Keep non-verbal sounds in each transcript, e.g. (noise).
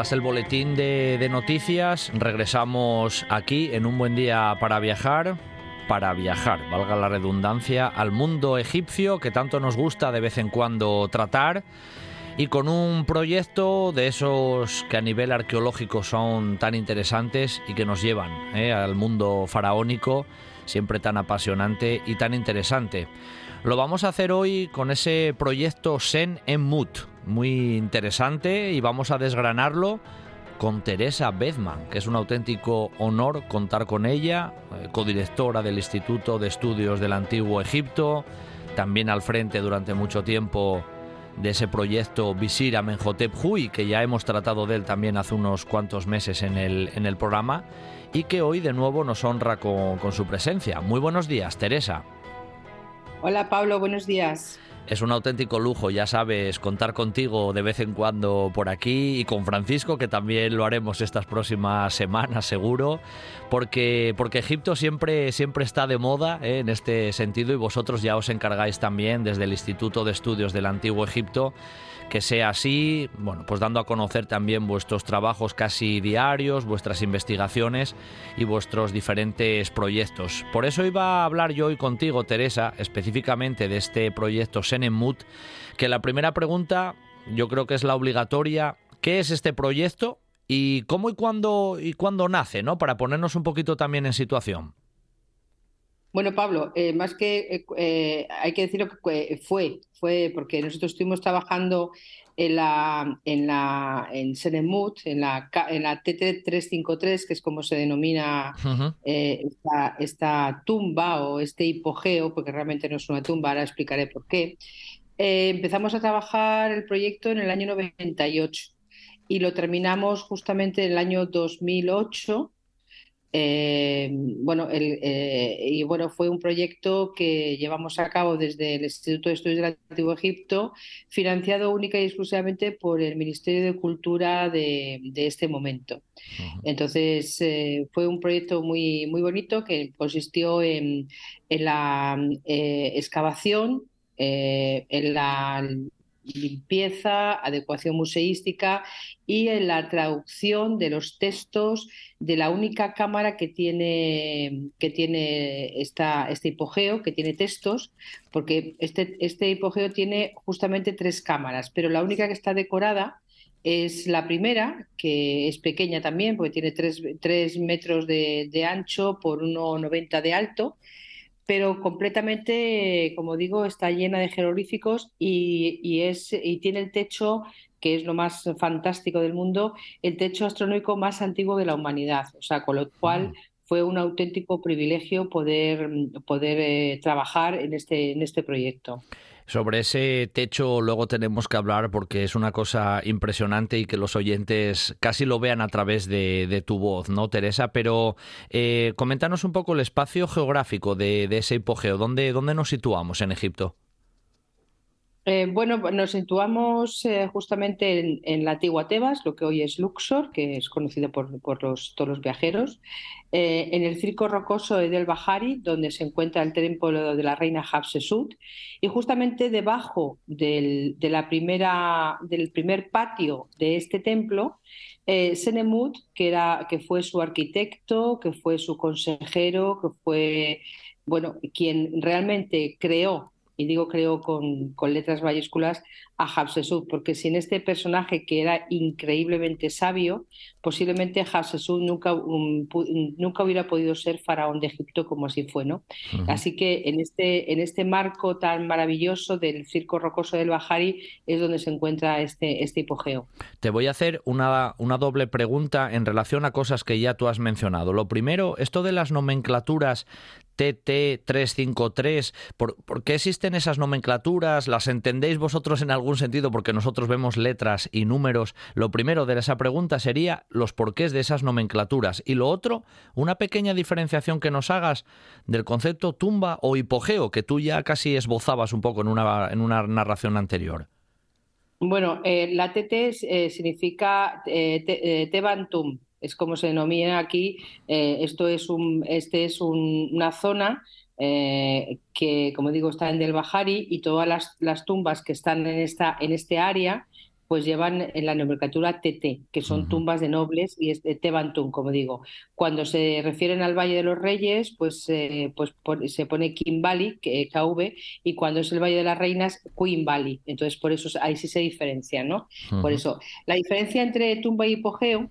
Tras el boletín de, noticias, regresamos aquí en un buen día para viajar, para viajar, valga la redundancia, al mundo egipcio que tanto nos gusta de vez en cuando tratar y con un proyecto de esos que a nivel arqueológico son tan interesantes y que nos llevan eh, al mundo faraónico, siempre tan apasionante y tan interesante. Lo vamos a hacer hoy con ese proyecto Sen en Mut, muy interesante y vamos a desgranarlo con Teresa Bedman, que es un auténtico honor contar con ella, eh, codirectora del Instituto de Estudios del Antiguo Egipto, también al frente durante mucho tiempo de ese proyecto Visir Amenhotep Hui, que ya hemos tratado de él también hace unos cuantos meses en el, en el programa, y que hoy de nuevo nos honra con, con su presencia. Muy buenos días, Teresa. Hola Pablo, buenos días. Es un auténtico lujo, ya sabes, contar contigo de vez en cuando por aquí y con Francisco, que también lo haremos estas próximas semanas seguro, porque, porque Egipto siempre, siempre está de moda ¿eh? en este sentido y vosotros ya os encargáis también desde el Instituto de Estudios del Antiguo Egipto que sea así, bueno, pues dando a conocer también vuestros trabajos casi diarios, vuestras investigaciones y vuestros diferentes proyectos. Por eso iba a hablar yo hoy contigo, Teresa, específicamente de este proyecto Senemut, que la primera pregunta yo creo que es la obligatoria, ¿qué es este proyecto y cómo y cuándo y cuándo nace, ¿no? Para ponernos un poquito también en situación. Bueno, Pablo, eh, más que eh, eh, hay que decirlo que fue, fue porque nosotros estuvimos trabajando en la en la en Senemut, en la en la TT353, que es como se denomina esta, esta, tumba o este hipogeo, porque realmente no es una tumba, ahora explicaré por qué. empezamos a trabajar el proyecto en el año 98 y lo terminamos justamente en el año 2008 eh, bueno, eh, y bueno, fue un proyecto que llevamos a cabo desde el Instituto de Estudios del Antiguo Egipto, financiado única y exclusivamente por el Ministerio de Cultura de, este momento. Entonces, eh, fue un proyecto muy, muy bonito que consistió en, en la excavación, en la limpieza, adecuación museística y en la traducción de los textos de la única cámara que tiene, que tiene este hipogeo, que tiene textos, porque este, este hipogeo tiene justamente tres cámaras, pero la única que está decorada es la primera, que es pequeña también, porque tiene tres, metros de, de ancho por 1,90 de alto pero completamente, como digo, está llena de jeroglíficos y, es, y tiene el techo que es lo más fantástico del mundo, el techo astronómico más antiguo de la humanidad. O sea, con lo cual mm. fue un auténtico privilegio poder, poder eh, trabajar en este, en este proyecto. Sobre ese techo luego tenemos que hablar porque es una cosa impresionante y que los oyentes casi lo vean a través de, tu voz, ¿no, Teresa? Pero eh, coméntanos un poco el espacio geográfico de, ese hipogeo. ¿Dónde, ¿Dónde nos situamos en Egipto? Eh, bueno, nos situamos eh, justamente en, la antigua Tebas, lo que hoy es Luxor, que es conocido por, los, todos los viajeros, eh, en el circo rocoso de Del Bahari, donde se encuentra el templo de la reina Hatshepsut, y justamente debajo del, del primer patio de este templo, Senemut, que, era, que fue su arquitecto, que fue su consejero, que fue bueno, quien realmente creó y digo creo con, con letras mayúsculas, a Hatshepsut, porque sin este personaje que era increíblemente sabio, posiblemente Hatshepsut nunca, nunca hubiera podido ser faraón de Egipto como así fue, ¿no? Así que en este, en este marco tan maravilloso del circo rocoso del Bahari es donde se encuentra este, este hipogeo. Te voy a hacer una, una doble pregunta en relación a cosas que ya tú has mencionado. Lo primero, esto de las nomenclaturas TT353, ¿por, ¿por qué existen esas nomenclaturas? ¿Las entendéis vosotros en algún algún sentido porque nosotros vemos letras y números, lo primero de esa pregunta sería los porqués de esas nomenclaturas. Y lo otro, una pequeña diferenciación que nos hagas del concepto tumba o hipogeo, que tú ya casi esbozabas un poco en una, en una narración anterior. Bueno, eh, la TT eh, significa eh, Tebantum, es como se denomina aquí. esto es un, este es una zona que, como digo, está en Del Bahari y todas las, las, tumbas que están en, esta, en este área pues llevan en la nomenclatura TT, que son tumbas de nobles y es de Tebantum, como digo. Cuando se refieren al Valle de los Reyes, pues, eh, pues se pone King Valley, KV, y cuando es el Valle de las Reinas, Queen Valley. Entonces, por eso ahí sí se diferencia, ¿no? Por eso, la diferencia entre tumba y hipogeo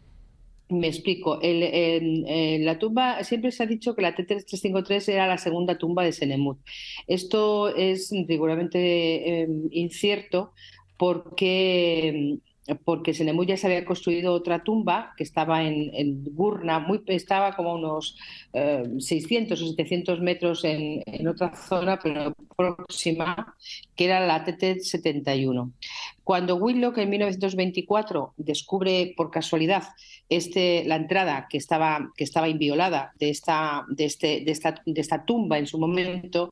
me explico. en, la tumba siempre se ha dicho que la T353 era la segunda tumba de Senemut. Esto es rigurosamente em, incierto porque porque Senemut ya se había construido otra tumba que estaba en, Gurna, muy, estaba como unos 600 eh, o 700 metros en, en, otra zona, pero próxima, que era la TT-71. Cuando Whitlock en 1924 descubre por casualidad este, la entrada que estaba, que estaba inviolada de esta, de, este, de, esta, de esta tumba en su momento,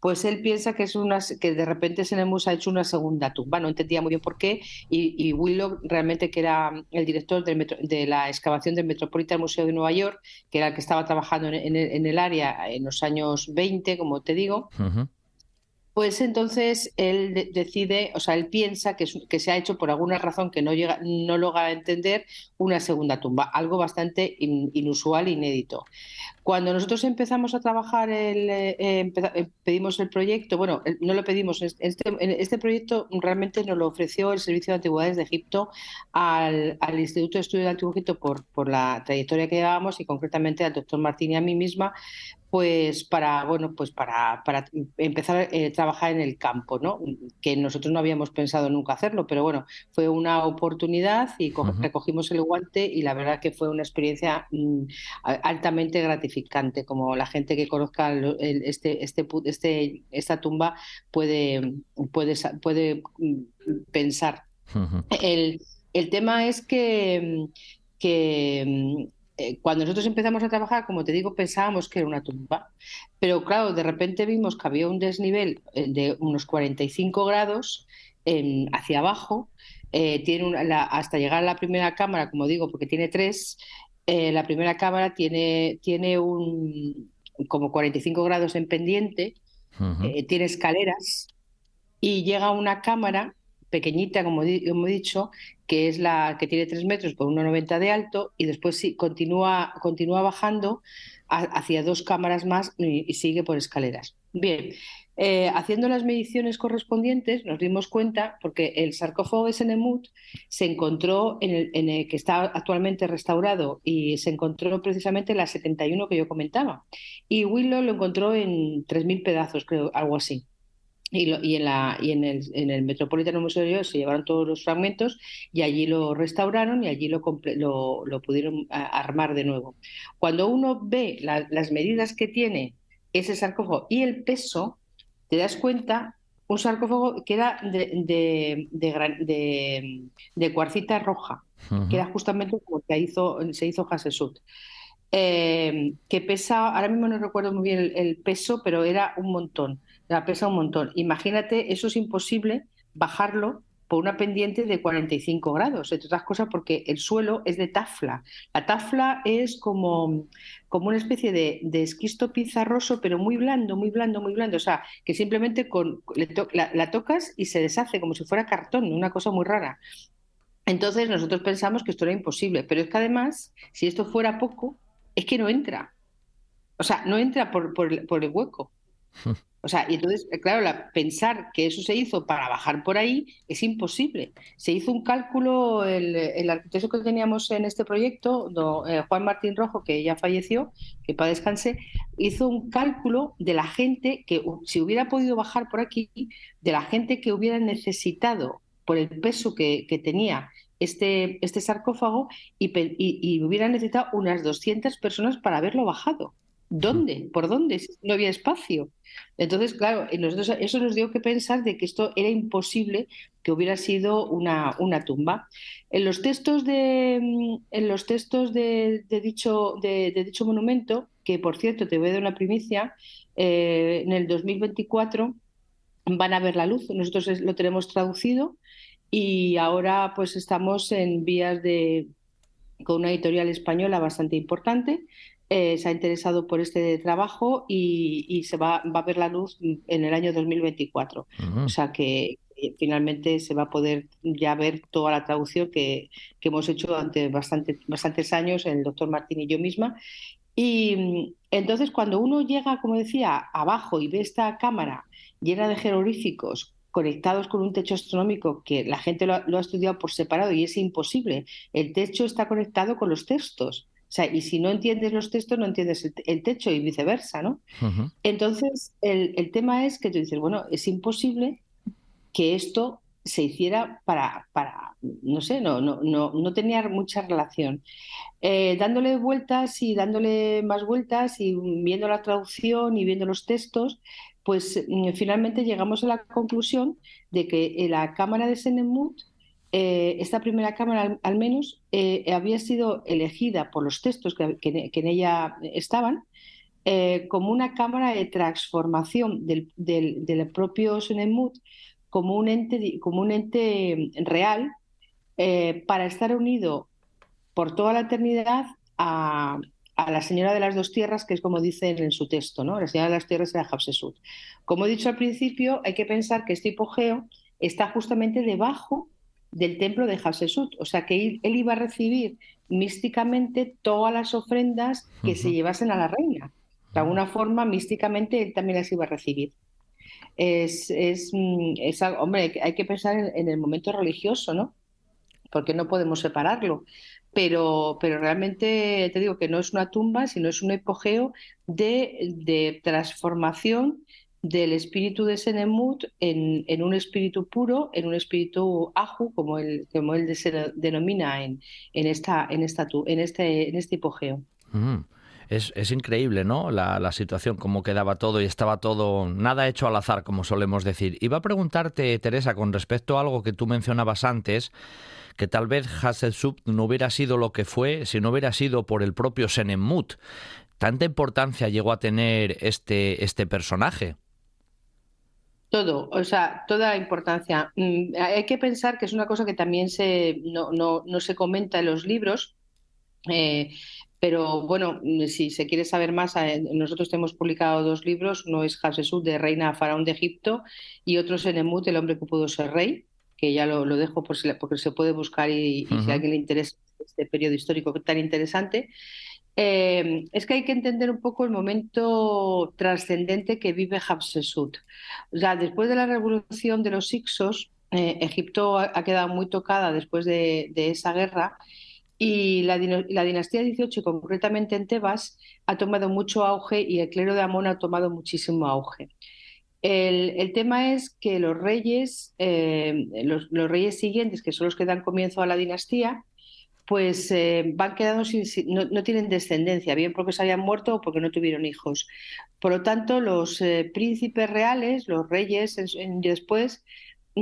pues él piensa que, es una, que de repente Senemus ha hecho una segunda tumba. No entendía muy bien por qué. Y, y Willow, realmente, que era el director de la excavación del Metropolitan Museo de Nueva York, que era el que estaba trabajando en, el, área en los años 20, como te digo, pues entonces él decide, o sea, él piensa que, que, se ha hecho por alguna razón que no, llega, no logra entender una segunda tumba, algo bastante inusual, inédito. Cuando nosotros empezamos a trabajar, el, eh, eh, pedimos el proyecto, bueno, no lo pedimos, este, este proyecto realmente nos lo ofreció el Servicio de Antigüedades de Egipto al, Instituto de Estudio del Antiguo Egipto por, por la trayectoria que llevábamos y concretamente al doctor Martín y a mí misma, pues para bueno pues para, para empezar a eh, trabajar en el campo no que nosotros no habíamos pensado nunca hacerlo pero bueno fue una oportunidad y recogimos el guante y la verdad que fue una experiencia mm, altamente gratificante como la gente que conozca este este este esta tumba puede puede puede mm, pensar. El, el tema es que que mm, eh, cuando nosotros empezamos a trabajar, como te digo, pensábamos que era una tumba, pero claro, de repente vimos que había un desnivel eh, de unos 45 grados hacia abajo, eh, tiene hasta llegar a la primera cámara, como digo, porque tiene tres, la primera cámara tiene, tiene un como 45 grados en pendiente, tiene escaleras y llega a una cámara pequeñita, como, hemos dicho, que es la que tiene 3 metros por 1,90 de alto y después sí, continúa, continúa bajando hacia dos cámaras más y, sigue por escaleras. Bien, eh, haciendo las mediciones correspondientes nos dimos cuenta, porque el sarcófago de Senemut se encontró en el, en el, que está actualmente restaurado y se encontró precisamente en la 71 que yo comentaba. Y Willow lo encontró en 3.000 pedazos, creo, algo así. Y, en, la, y en, el, en el Metropolitano Museo se llevaron todos los fragmentos y allí lo restauraron y allí lo, lo, pudieron armar de nuevo. Cuando uno ve las medidas que tiene ese sarcófago y el peso, te das cuenta un sarcófago que era de, de, de, cuarcita roja, que era justamente como que hizo, se hizo Hasesut. Eh, que pesa, ahora mismo no recuerdo muy bien el peso, pero era un montón la pesa un montón. Imagínate, eso es imposible bajarlo por una pendiente de 45 grados, entre otras cosas porque el suelo es de tafla. La tafla es como, como una especie de, esquisto pizarroso, pero muy blando, muy blando, muy blando. O sea, que simplemente con, la, tocas y se deshace como si fuera cartón, una cosa muy rara. Entonces nosotros pensamos que esto era imposible, pero es que además, si esto fuera poco, es que no entra. O sea, no entra por, por el hueco. (laughs) O sea, y entonces, eh, claro, pensar que eso se hizo para bajar por ahí es imposible. Se hizo un cálculo, el, arquitecto que teníamos en este proyecto, eh, Juan Martín Rojo, que ya falleció, que para descanse, hizo un cálculo de la gente que, si hubiera podido bajar por aquí, de la gente que hubiera necesitado, por el peso que, tenía este, este sarcófago, y hubiera necesitado unas 200 personas para haberlo bajado. ¿Dónde? ¿Por dónde? No había espacio. Entonces, claro, nosotros, eso nos dio que pensar de que esto era imposible que hubiera sido una, una tumba. En los textos de, en los textos de, dicho, de, dicho monumento, que por cierto te voy a dar una primicia, eh, en el 2024 van a ver la luz. Nosotros lo tenemos traducido y ahora pues estamos en vías de con una editorial española bastante importante eh, se ha interesado por este trabajo y, se va, va, a ver la luz en el año 2024. O sea que finalmente se va a poder ya ver toda la traducción que, que hemos hecho durante bastante, bastantes años, el doctor Martín y yo misma. Y entonces cuando uno llega, como decía, abajo y ve esta cámara llena de jeroglíficos conectados con un techo astronómico que la gente lo ha, estudiado por separado y es imposible. El techo está conectado con los textos. O sea, y si no entiendes los textos, no entiendes el, techo y viceversa, ¿no? Entonces, el, el, tema es que tú dices, bueno, es imposible que esto se hiciera para, para no sé, no, no, no, no tenía mucha relación. Eh, dándole vueltas y dándole más vueltas y viendo la traducción y viendo los textos, pues mm, finalmente llegamos a la conclusión de que la cámara de Senemut eh, esta primera cámara al, menos eh, había sido elegida por los textos que, en ella estaban eh, como una cámara de transformación del, propio Senemut como un ente, real para estar unido por toda la eternidad a, la señora de las dos tierras, que es como dicen en su texto, ¿no? La señora de las tierras era Hatshepsut. Como he dicho al principio, hay que pensar que este hipogeo está justamente debajo del templo de Hatshepsut. O sea que él, iba a recibir místicamente todas las ofrendas que se llevasen a la reina. De alguna forma, místicamente, él también las iba a recibir. Es, es, mm, algo, hombre, hay que pensar en, el momento religioso, ¿no? Porque no podemos separarlo. Pero, pero realmente te digo que no es una tumba, sino es un apogeo de, de transformación del espíritu de Senemut en, en, un espíritu puro, en un espíritu aju, como él, como él se denomina en, en, esta, en, esta, en, este, en este hipogeo. Es, es, increíble, ¿no? La, la, situación, cómo quedaba todo y estaba todo, nada hecho al azar, como solemos decir. Iba a preguntarte, Teresa, con respecto a algo que tú mencionabas antes, que tal vez Hatshepsut no hubiera sido lo que fue si no hubiera sido por el propio Senemut. ¿Tanta importancia llegó a tener este, este personaje? Todo, o sea, toda la importancia. Mm, hay que pensar que es una cosa que también se, no, no, no se comenta en los libros, eh, pero bueno, si se quiere saber más, eh, nosotros hemos publicado dos libros, uno es Hatshepsut de Reina Faraón de Egipto y otro es Enemut, el hombre que pudo ser rey, que ya lo, lo dejo por si, porque se puede buscar y, si a alguien le interesa este periodo histórico tan interesante. Eh, es que hay que entender un poco el momento trascendente que vive Hatshepsut. O sea, después de la revolución de los Ixos, eh, Egipto ha, quedado muy tocada después de, esa guerra y la, dinastía 18, concretamente en Tebas, ha tomado mucho auge y el clero de Amón ha tomado muchísimo auge. El, tema es que los reyes, eh, los, reyes siguientes, que son los que dan comienzo a la dinastía, pues eh, van quedando sin, no, tienen descendencia, bien porque se hayan muerto o porque no tuvieron hijos. Por lo tanto, los eh, príncipes reales, los reyes después,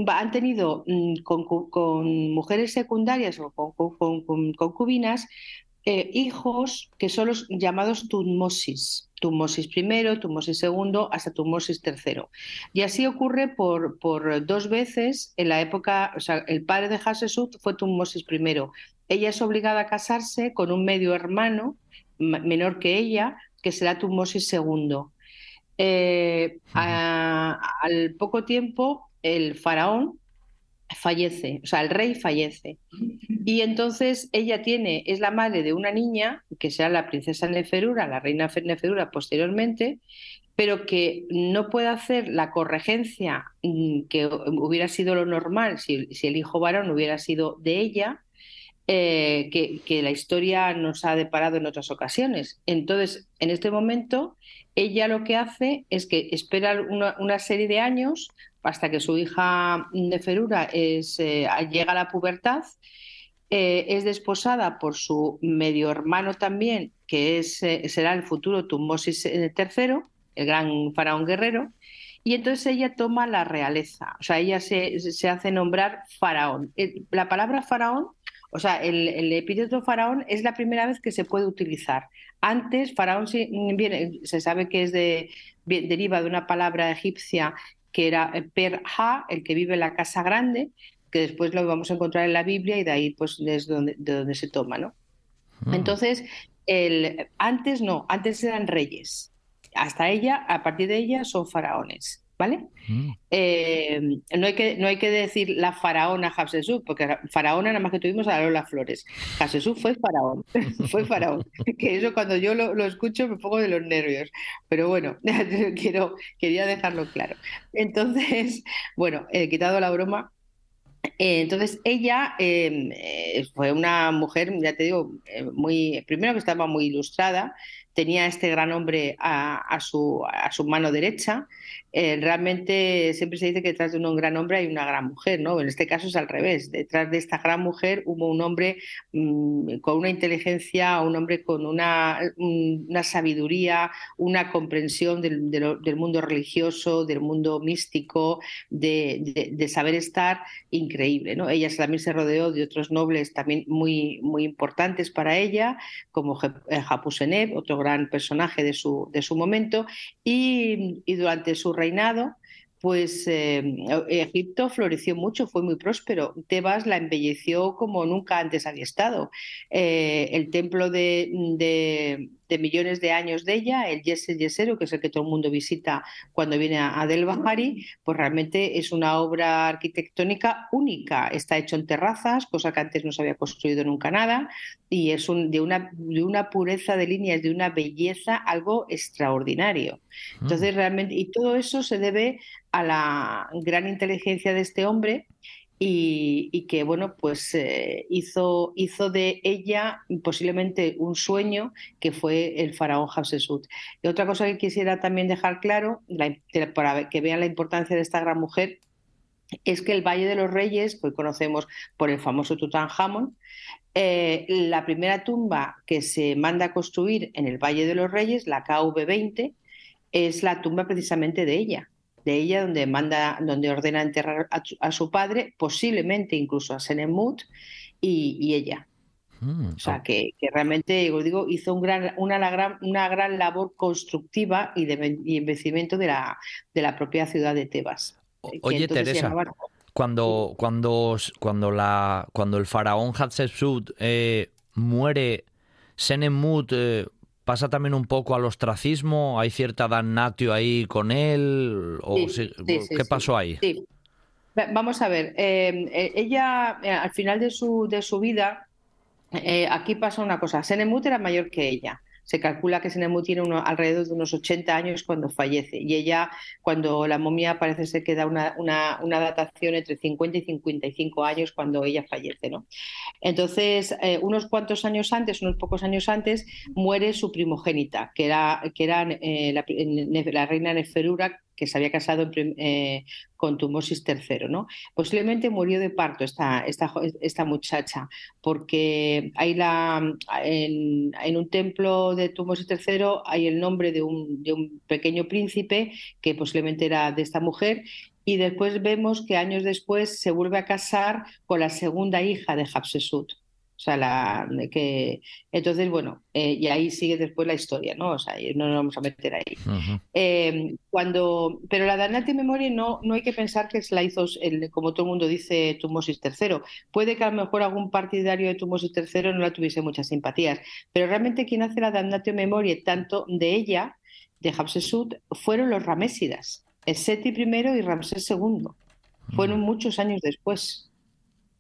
han tenido mm, con, mujeres secundarias o con, concubinas eh, hijos que son los llamados Tutmosis. Tutmosis primero, Tutmosis segundo, hasta Tutmosis tercero. Y así ocurre por, dos veces en la época, o sea, el padre de Hatshepsut fue Tutmosis primero ella es obligada a casarse con un medio hermano menor que ella, que será Tutmosis II. Eh, al poco tiempo, el faraón fallece, o sea, el rey fallece. Y entonces ella tiene, es la madre de una niña, que será la princesa Neferura, la reina Neferura posteriormente, pero que no puede hacer la corregencia mm, que hubiera sido lo normal si, si el hijo varón hubiera sido de ella, eh, que, la historia nos ha deparado en otras ocasiones. Entonces, en este momento, ella lo que hace es que espera una, serie de años hasta que su hija Neferura es, eh, llega a la pubertad, eh, es desposada por su medio hermano también, que es, será el futuro Tutmosis III, el gran faraón guerrero, y entonces ella toma la realeza, o sea, ella se, se hace nombrar faraón. La palabra faraón, o sea, el, el, epíteto faraón es la primera vez que se puede utilizar. Antes, faraón viene, se sabe que es de, deriva de una palabra egipcia que era per-ha, el que vive en la casa grande, que después lo vamos a encontrar en la Biblia y de ahí pues es donde, de donde se toma, ¿no? Mm. Entonces, el, antes no, antes eran reyes hasta ella, a partir de ella, son faraones. ¿Vale? Mm. Eh, no, hay que, no hay que decir la faraona Hatshepsut, porque faraona nada más que tuvimos a Lola Flores. Hatshepsut fue faraón, (laughs) fue faraón. (laughs) Que eso cuando yo lo, lo, escucho me pongo de los nervios. Pero bueno, (laughs) quiero, quería dejarlo claro. Entonces, bueno, he quitado la broma. Eh, entonces ella eh, fue una mujer, ya te digo, muy, primero que estaba muy ilustrada, tenía este gran hombre a, su, a su mano derecha. Eh, realmente siempre se dice que detrás de un gran hombre hay una gran mujer, ¿no? En este caso es al revés. Detrás de esta gran mujer hubo un hombre mm, con una inteligencia, un hombre con una, una sabiduría, una comprensión del, del, mundo religioso, del mundo místico, de, de, saber estar increíble, ¿no? Ella también se rodeó de otros nobles también muy, muy importantes para ella, como Japuseneb, otro gran personaje de su, de su momento, y, durante su reinado, pues eh, Egipto floreció mucho, fue muy próspero. Tebas la embelleció como nunca antes había estado. Eh, el templo de, de millones de años de ella, el Yeser Yesero, que es el que todo el mundo visita cuando viene a, Del Bahari, pues realmente es una obra arquitectónica única. Está hecho en terrazas, cosa que antes no se había construido nunca nada, y es un, de, una, de una pureza de líneas, de una belleza, algo extraordinario. Entonces, mm. realmente, y todo eso se debe a la gran inteligencia de este hombre y, que bueno pues eh, hizo, hizo de ella posiblemente un sueño que fue el faraón Hatshepsut. Y otra cosa que quisiera también dejar claro, para que vean la importancia de esta gran mujer, es que el Valle de los Reyes, que hoy conocemos por el famoso Tutankamón, eh, la primera tumba que se manda a construir en el Valle de los Reyes, la KV-20, es la tumba precisamente de ella de ella, donde manda, donde ordena enterrar a, su padre, posiblemente incluso a Senemut y, ella. Mm, o sea, que, realmente, os digo, hizo un gran, una, gran, una gran labor constructiva y de y embellecimiento de la, de la propia ciudad de Tebas. Oye, Teresa, cuando, cuando, cuando, la, cuando el faraón Hatshepsut eh, muere, Senemut eh, pasa también un poco al ostracismo, hay cierta damnatio ahí con él, o ¿qué pasó ahí? Vamos a ver, eh, eh, ella eh, al final de su, de su vida, aquí pasa una cosa, Senemut era mayor que ella, se calcula que Senemu tiene alrededor de unos 80 años cuando fallece y ella, cuando la momia parece ser que da una, una, datación entre 50 y 55 años cuando ella fallece. ¿no? Entonces, eh, unos cuantos años antes, unos pocos años antes, muere su primogénita, que era, que era eh, la, la, reina Neferura, que se había casado eh, con Tumosis III. ¿no? Posiblemente murió de parto esta, esta, esta muchacha, porque hay la, en, un templo de Tumosis III hay el nombre de un, de un pequeño príncipe que posiblemente era de esta mujer y después vemos que años después se vuelve a casar con la segunda hija de Hatshepsut. O sea, la, que, entonces, bueno, eh, y ahí sigue después la historia, ¿no? O sea, no nos vamos a meter ahí. Eh, cuando, pero la Danati Memoria no, no hay que pensar que se la hizo, el, como todo el mundo dice, Tumosis III. Puede que a lo mejor algún partidario de Tumosis III no la tuviese muchas simpatías, pero realmente quien hace la Danatio Memoria, tanto de ella, de Hatshepsut, fueron los Ramésidas, el Seti I y Ramsés II. Fueron muchos años después.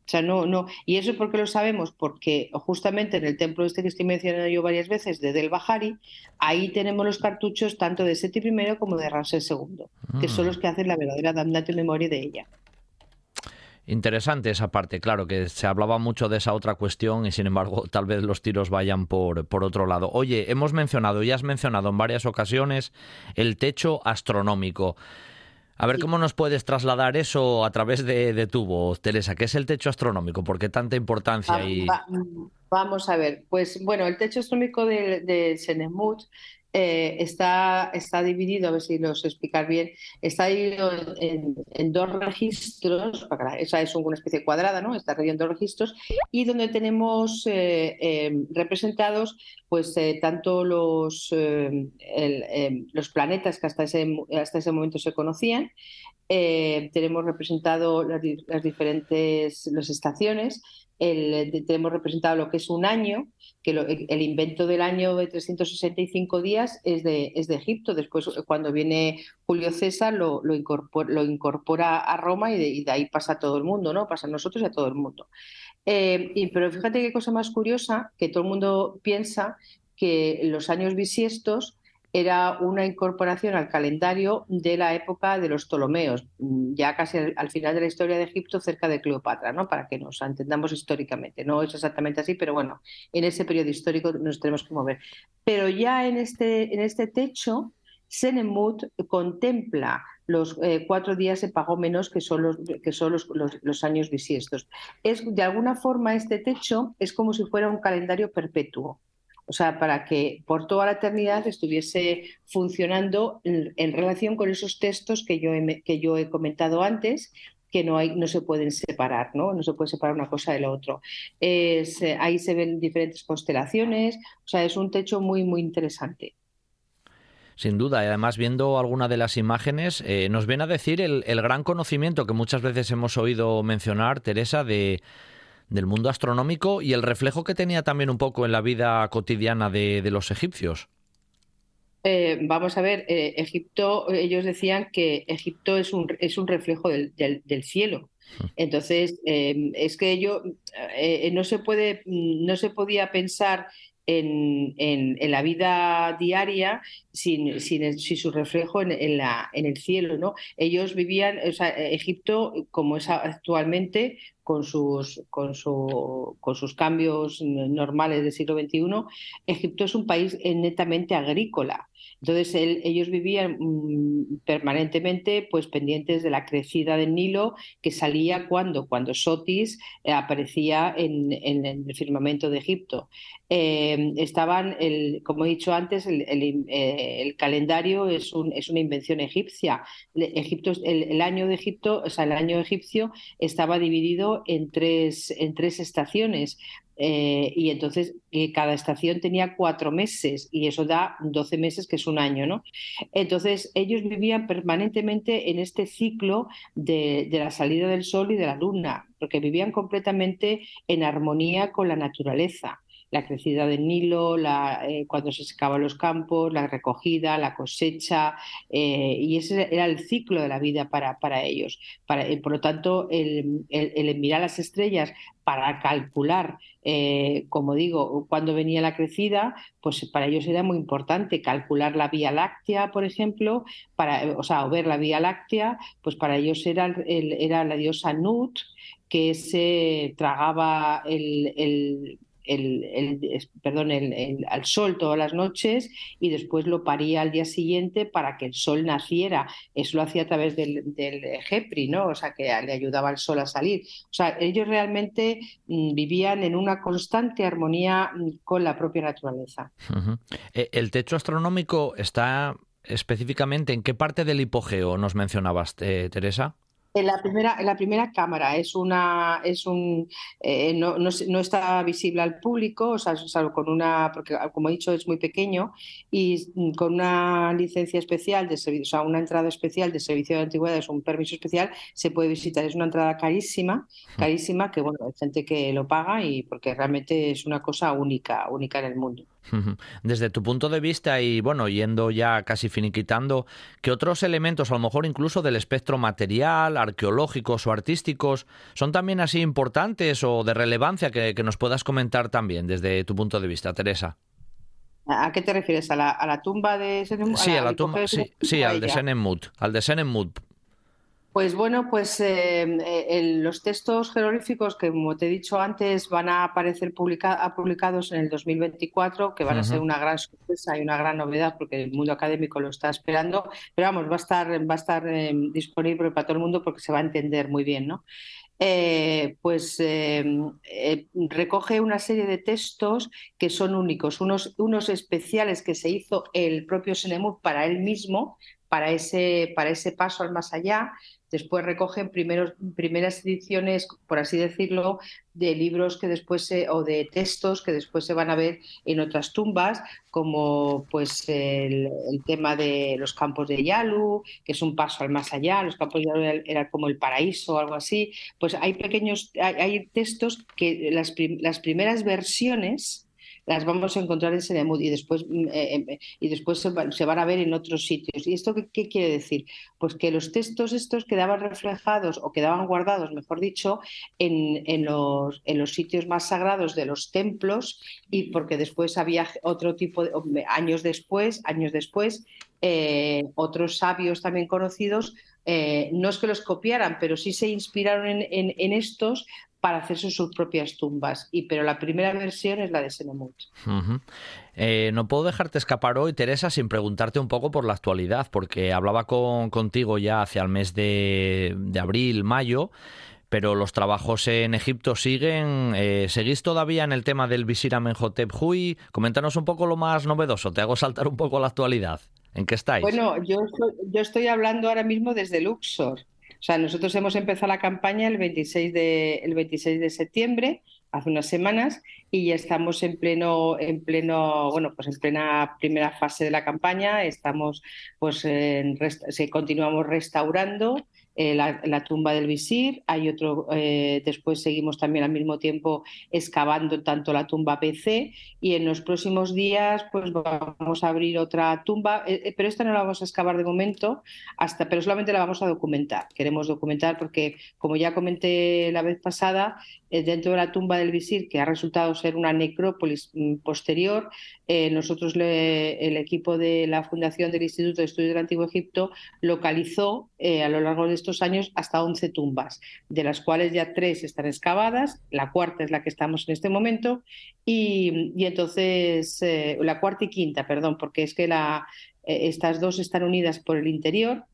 O sea, no, no. ¿Y eso por qué lo sabemos? Porque justamente en el templo este que estoy mencionando yo varias veces, de Del Bahari, ahí tenemos los cartuchos tanto de Seti I como de Ramsés II, que son los mm. que hacen la verdadera damnatio memoria de ella. Interesante esa parte, claro, que se hablaba mucho de esa otra cuestión y sin embargo tal vez los tiros vayan por, por otro lado. Oye, hemos mencionado, y has mencionado en varias ocasiones, el techo astronómico. A ver cómo nos puedes trasladar eso a travez de, tu voz, Teresa. ¿Qué es el techo astronómico? ¿Por qué tanta importancia? Vamos a ver, pues bueno, el techo astronómico de, de Senemut eh, está, está dividido, a ver si lo sé explicar bien, está dividido en, dos registros, esa es una especie cuadrada, ¿no? Está dividido en dos registros, y donde tenemos eh, em, representados pues eh, tanto los, em, los planetas que hasta ese, hasta ese momento se conocían, tenemos representado las, las diferentes las estaciones, el, tenemos representado lo que es un año, que el invento del año de 365 días es de, es de Egipto. Después, cuando viene Julio César, lo, lo, incorpora, lo incorpora, a Roma y de, ahí pasa a todo el mundo, ¿no? Pasa a nosotros y a todo el mundo. Eh, y, pero fíjate qué cosa más curiosa, que todo el mundo piensa que los años bisiestos era una incorporación al calendario de la época de los Ptolomeos, mm, ya casi al, final de la historia de Egipto, cerca de Cleopatra, ¿no? para que nos entendamos históricamente. No es exactamente así, pero bueno, en ese periodo histórico nos tenemos que mover. Pero ya en este, en este techo, Senemut contempla los eh, cuatro días de pago menos que son, los, que son los, los, años bisiestos. Es, de alguna forma, este techo es como si fuera un calendario perpetuo o sea, para que por toda la eternidad estuviese funcionando en, relación con esos textos que yo he, que yo he comentado antes, que no, hay, no se pueden separar, ¿no? No se puede separar una cosa de la otra. ahí se ven diferentes constelaciones, o sea, es un techo muy, muy interesante. Sin duda, y además viendo alguna de las imágenes, eh, nos viene a decir el, el gran conocimiento que muchas veces hemos oído mencionar, Teresa, de del mundo astronómico y el reflejo que tenía también un poco en la vida cotidiana de, los egipcios. Eh, vamos a ver, eh, Egipto, ellos decían que Egipto es un, es un reflejo del, cielo. Mm. Entonces, eh, es que ello no se puede, no se podía pensar en, en, la vida diaria sin, sin, su reflejo en, la, en el cielo. ¿no? Ellos vivían, o sea, Egipto, como es actualmente, con sus, con, su, con sus cambios normales del siglo XXI, Egipto es un país netamente agrícola. Entonces ellos vivían mm, permanentemente pues, pendientes de la crecida del Nilo que salía cuando, cuando Sotis eh, aparecía en, el firmamento de Egipto. Eh, estaban, el, como he dicho antes, el, eh, calendario es, es, una invención egipcia. Egipto, el, año de Egipto, o sea, el año egipcio estaba dividido en tres, en tres estaciones. Eh, y entonces eh, cada estación tenía cuatro meses y eso da 12 meses, que es un año, ¿no? Entonces ellos vivían permanentemente en este ciclo de, de la salida del sol y de la luna, porque vivían completamente en armonía con la naturaleza la crecida del Nilo, eh, cuando se secaban los campos, la recogida, la cosecha, eh, y ese era el ciclo de la vida para, para ellos. Eh, por lo tanto, el, el, mirar las estrellas para calcular, como digo, cuando venía la crecida, pues para ellos era muy importante calcular la Vía Láctea, por ejemplo, para, o sea, ver la Vía Láctea, pues para ellos era, era la diosa Nut, que se tragaba el, el, perdón, el, al sol todas las noches y después lo paría al día siguiente para que el sol naciera. Eso lo hacía a través del, del Jepri, ¿no? O sea, que le ayudaba al sol a salir. O sea, ellos realmente mm, vivían en una constante armonía mm, con la propia naturaleza. Eh, ¿El techo astronómico está específicamente en qué parte del hipogeo nos mencionabas, eh, Teresa? En la primera, en la primera cámara es una, es un, eh, no, no, está visible al público, o sea, salvo con una, porque como he dicho es muy pequeño y con una licencia especial de servicio, o sea, una entrada especial de servicio de antigüedades, un permiso especial, se puede visitar. Es una entrada carísima, carísima que bueno, hay gente que lo paga y porque realmente es una cosa única, única en el mundo. Desde tu punto de vista y bueno, yendo ya casi finiquitando, ¿qué otros elementos, a lo mejor incluso del espectro material, arqueológicos o artísticos, son también así importantes o de relevancia que, nos puedas comentar también desde tu punto de vista, Teresa? ¿A qué te refieres? ¿A la, tumba de Senemut? Sí, a la tumba, sí, al de Senemut, al de Senemut, pues bueno, pues eh, eh, los textos jeroglíficos que, como te he dicho antes, van a aparecer publicados en el 2024, que van a ser una gran sorpresa y una gran novedad porque el mundo académico lo está esperando. Pero vamos, va a estar, va a estar eh, disponible para todo el mundo porque se va a entender muy bien, ¿no? eh, pues eh, recoge una serie de textos que son únicos, unos, unos especiales que se hizo el propio Senemut para él mismo, para ese, para ese paso al más allá, Después recogen primeros, primeras ediciones, por así decirlo, de libros que después se, o de textos que después se van a ver en otras tumbas, como pues el, tema de los campos de Yalu, que es un paso al más allá, los campos de Yalu era, como el paraíso o algo así. Pues hay pequeños, hay, textos que las, las primeras versiones las vamos a encontrar en Senemud y después, mm, eh, em, eh, y después se, van a ver en otros sitios. ¿Y esto qué, quiere decir? Pues que los textos estos quedaban reflejados o quedaban guardados, mejor dicho, en, en, los, en los sitios más sagrados de los templos y porque después había otro tipo de, años después, años después, eh, otros sabios también conocidos no es que los copiaran, pero sí se inspiraron en, en, estos para hacerse sus propias tumbas. Y, pero la primera versión es la de Senemut. Eh, no puedo dejarte escapar hoy, Teresa, sin preguntarte un poco por la actualidad, porque hablaba con, contigo ya hacia el mes de, abril, mayo, pero los trabajos en Egipto siguen. Eh, ¿Seguís todavía en el tema del visir Amenhotep Hui? Coméntanos un poco lo más novedoso, te hago saltar un poco la actualidad. ¿En qué estáis? Bueno, yo, yo estoy hablando ahora mismo desde Luxor. O sea, nosotros hemos empezado la campaña el 26 de, el 26 de septiembre, hace unas semanas, y ya estamos en pleno, en pleno, bueno, pues en plena primera fase de la campaña. Estamos, pues, en, continuamos restaurando eh, la, tumba del visir, hay otro, eh, después seguimos también al mismo tiempo excavando tanto la tumba PC y en los próximos días pues vamos a abrir otra tumba, eh, pero esta no la vamos a excavar de momento, hasta, pero solamente la vamos a documentar. Queremos documentar porque, como ya comenté la vez pasada, dentro de la tumba del visir, que ha resultado ser una necrópolis mm, posterior, nosotros el equipo de la Fundación del Instituto de Estudios del Antiguo Egipto localizó a lo largo de estos años hasta 11 tumbas, de las cuales ya tres están excavadas, la cuarta es la que estamos en este momento, y, entonces, eh, la cuarta y quinta, perdón, porque es que la, eh, estas dos están unidas por el interior.